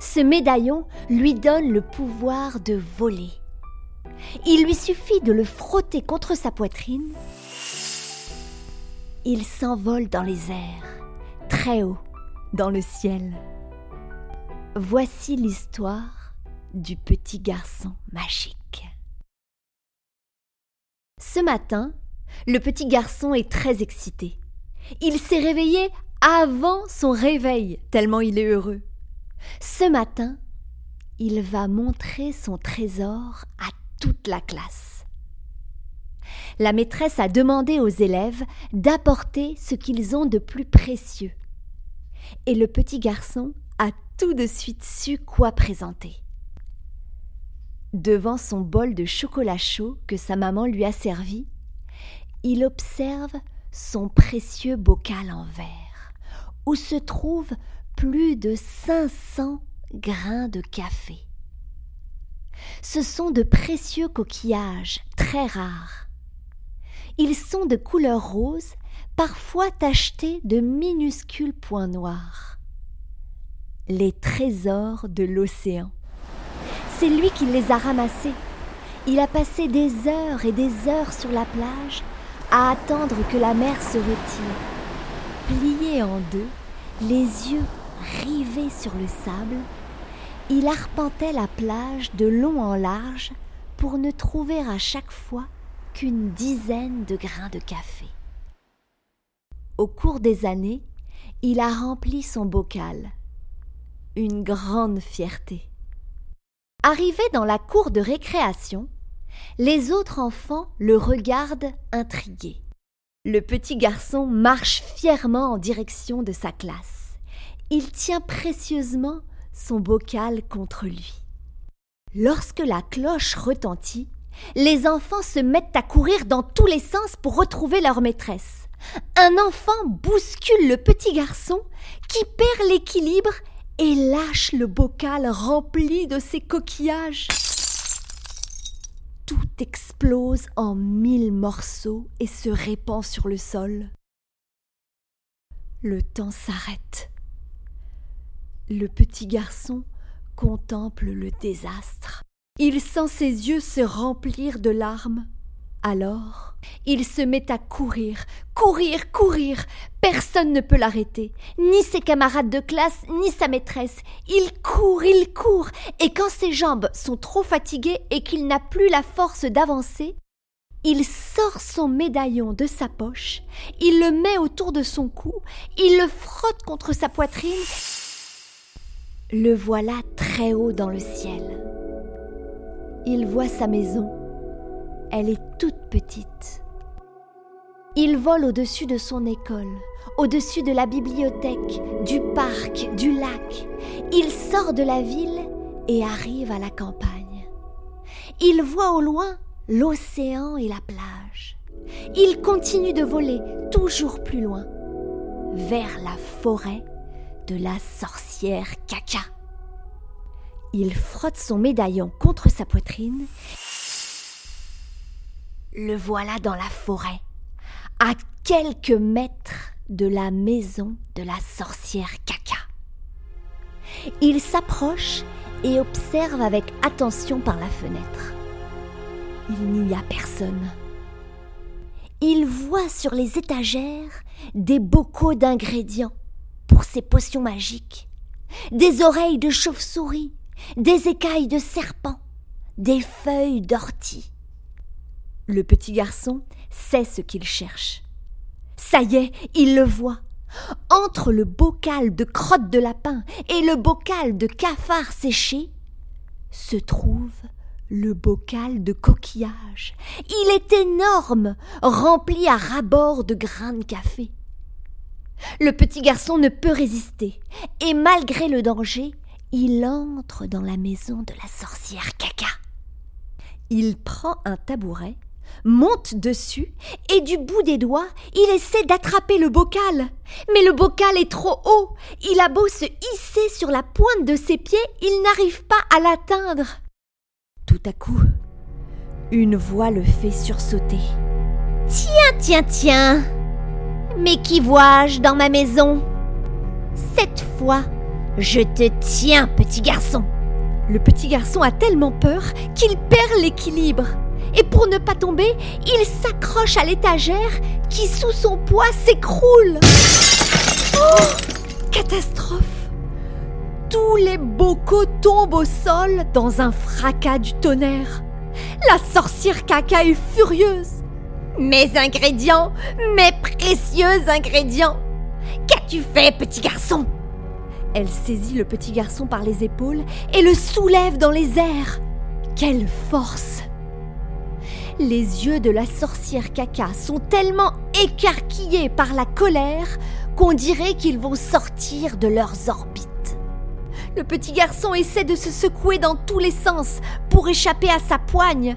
Ce médaillon lui donne le pouvoir de voler. Il lui suffit de le frotter contre sa poitrine. Il s'envole dans les airs, très haut, dans le ciel. Voici l'histoire du petit garçon magique. Ce matin, le petit garçon est très excité. Il s'est réveillé avant son réveil, tellement il est heureux. Ce matin, il va montrer son trésor à toute la classe. La maîtresse a demandé aux élèves d'apporter ce qu'ils ont de plus précieux. Et le petit garçon a tout de suite su quoi présenter. Devant son bol de chocolat chaud que sa maman lui a servi, il observe son précieux bocal en verre, où se trouve plus de 500 grains de café. Ce sont de précieux coquillages très rares. Ils sont de couleur rose, parfois tachetés de minuscules points noirs. Les trésors de l'océan. C'est lui qui les a ramassés. Il a passé des heures et des heures sur la plage à attendre que la mer se retire. Plié en deux, les yeux rivé sur le sable, il arpentait la plage de long en large pour ne trouver à chaque fois qu'une dizaine de grains de café. Au cours des années, il a rempli son bocal. Une grande fierté. Arrivé dans la cour de récréation, les autres enfants le regardent intrigués. Le petit garçon marche fièrement en direction de sa classe il tient précieusement son bocal contre lui. Lorsque la cloche retentit, les enfants se mettent à courir dans tous les sens pour retrouver leur maîtresse. Un enfant bouscule le petit garçon qui perd l'équilibre et lâche le bocal rempli de ses coquillages. Tout explose en mille morceaux et se répand sur le sol. Le temps s'arrête. Le petit garçon contemple le désastre. Il sent ses yeux se remplir de larmes. Alors, il se met à courir, courir, courir. Personne ne peut l'arrêter, ni ses camarades de classe, ni sa maîtresse. Il court, il court, et quand ses jambes sont trop fatiguées et qu'il n'a plus la force d'avancer, il sort son médaillon de sa poche, il le met autour de son cou, il le frotte contre sa poitrine le voilà très haut dans le ciel. Il voit sa maison. Elle est toute petite. Il vole au-dessus de son école, au-dessus de la bibliothèque, du parc, du lac. Il sort de la ville et arrive à la campagne. Il voit au loin l'océan et la plage. Il continue de voler toujours plus loin, vers la forêt de la sorcière caca. Il frotte son médaillon contre sa poitrine. Le voilà dans la forêt, à quelques mètres de la maison de la sorcière caca. Il s'approche et observe avec attention par la fenêtre. Il n'y a personne. Il voit sur les étagères des bocaux d'ingrédients pour ses potions magiques, des oreilles de chauve-souris, des écailles de serpent, des feuilles d'ortie. Le petit garçon sait ce qu'il cherche. Ça y est, il le voit. Entre le bocal de crottes de lapin et le bocal de cafards séchés se trouve le bocal de coquillages. Il est énorme, rempli à ras-bord de grains de café. Le petit garçon ne peut résister, et malgré le danger, il entre dans la maison de la sorcière caca. Il prend un tabouret, monte dessus, et du bout des doigts, il essaie d'attraper le bocal. Mais le bocal est trop haut. Il a beau se hisser sur la pointe de ses pieds, il n'arrive pas à l'atteindre. Tout à coup, une voix le fait sursauter. Tiens, tiens, tiens Mais qui vois-je dans ma maison? Cette fois, je te tiens, petit garçon Le petit garçon a tellement peur qu'il perd l'équilibre. Et pour ne pas tomber, il s'accroche à l'étagère qui, sous son poids, s'écroule. Oh Catastrophe tous les bocaux tombent au sol dans un fracas du tonnerre. La sorcière caca est furieuse. Mes ingrédients, mes précieux ingrédients. Qu'as-tu fait, petit garçon? Elle saisit le petit garçon par les épaules et le soulève dans les airs. Quelle force Les yeux de la sorcière caca sont tellement écarquillés par la colère qu'on dirait qu'ils vont sortir de leurs orbites. Le petit garçon essaie de se secouer dans tous les sens pour échapper à sa poigne.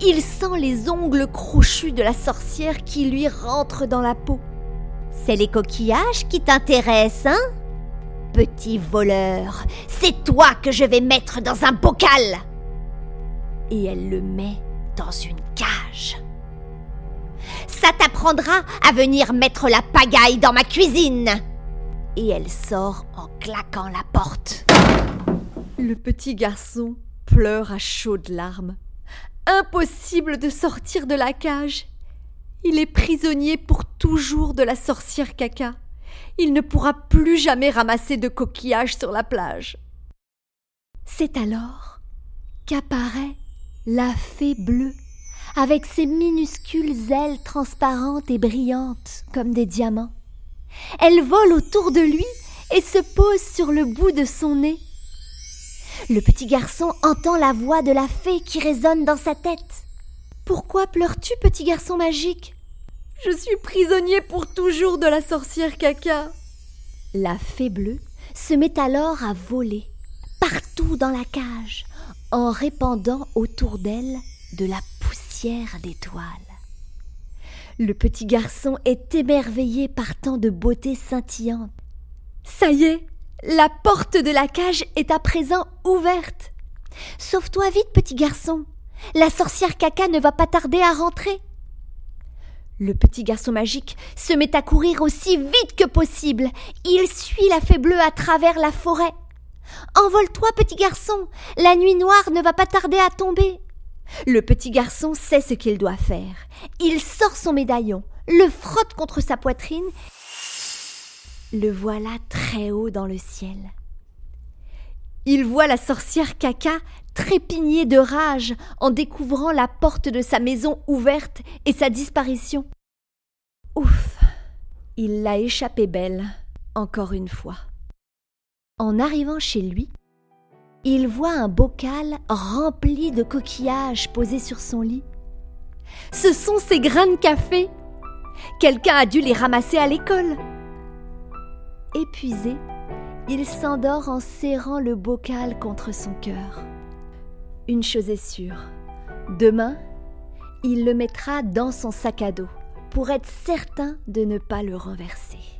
Il sent les ongles crochus de la sorcière qui lui rentrent dans la peau. C'est les coquillages qui t'intéressent, hein? Petit voleur, c'est toi que je vais mettre dans un bocal Et elle le met dans une cage. Ça t'apprendra à venir mettre la pagaille dans ma cuisine et elle sort en claquant la porte. Le petit garçon pleure à chaudes larmes. Impossible de sortir de la cage. Il est prisonnier pour toujours de la sorcière caca. Il ne pourra plus jamais ramasser de coquillages sur la plage. C'est alors qu'apparaît la fée bleue, avec ses minuscules ailes transparentes et brillantes comme des diamants. Elle vole autour de lui et se pose sur le bout de son nez. Le petit garçon entend la voix de la fée qui résonne dans sa tête. Pourquoi pleures-tu, petit garçon magique? Je suis prisonnier pour toujours de la sorcière caca. La fée bleue se met alors à voler partout dans la cage en répandant autour d'elle de la poussière d'étoiles. Le petit garçon est émerveillé par tant de beauté scintillante. Ça y est, la porte de la cage est à présent ouverte. Sauve-toi vite, petit garçon. La sorcière caca ne va pas tarder à rentrer. Le petit garçon magique se met à courir aussi vite que possible. Il suit la fée bleue à travers la forêt. Envole-toi, petit garçon. La nuit noire ne va pas tarder à tomber. Le petit garçon sait ce qu'il doit faire. Il sort son médaillon, le frotte contre sa poitrine. Le voilà très haut dans le ciel. Il voit la sorcière caca trépigner de rage en découvrant la porte de sa maison ouverte et sa disparition. Ouf, il l'a échappé belle, encore une fois. En arrivant chez lui, il voit un bocal rempli de coquillages posés sur son lit. Ce sont ses grains de café. Quelqu'un a dû les ramasser à l'école. Épuisé, il s'endort en serrant le bocal contre son cœur. Une chose est sûre, demain, il le mettra dans son sac à dos pour être certain de ne pas le renverser.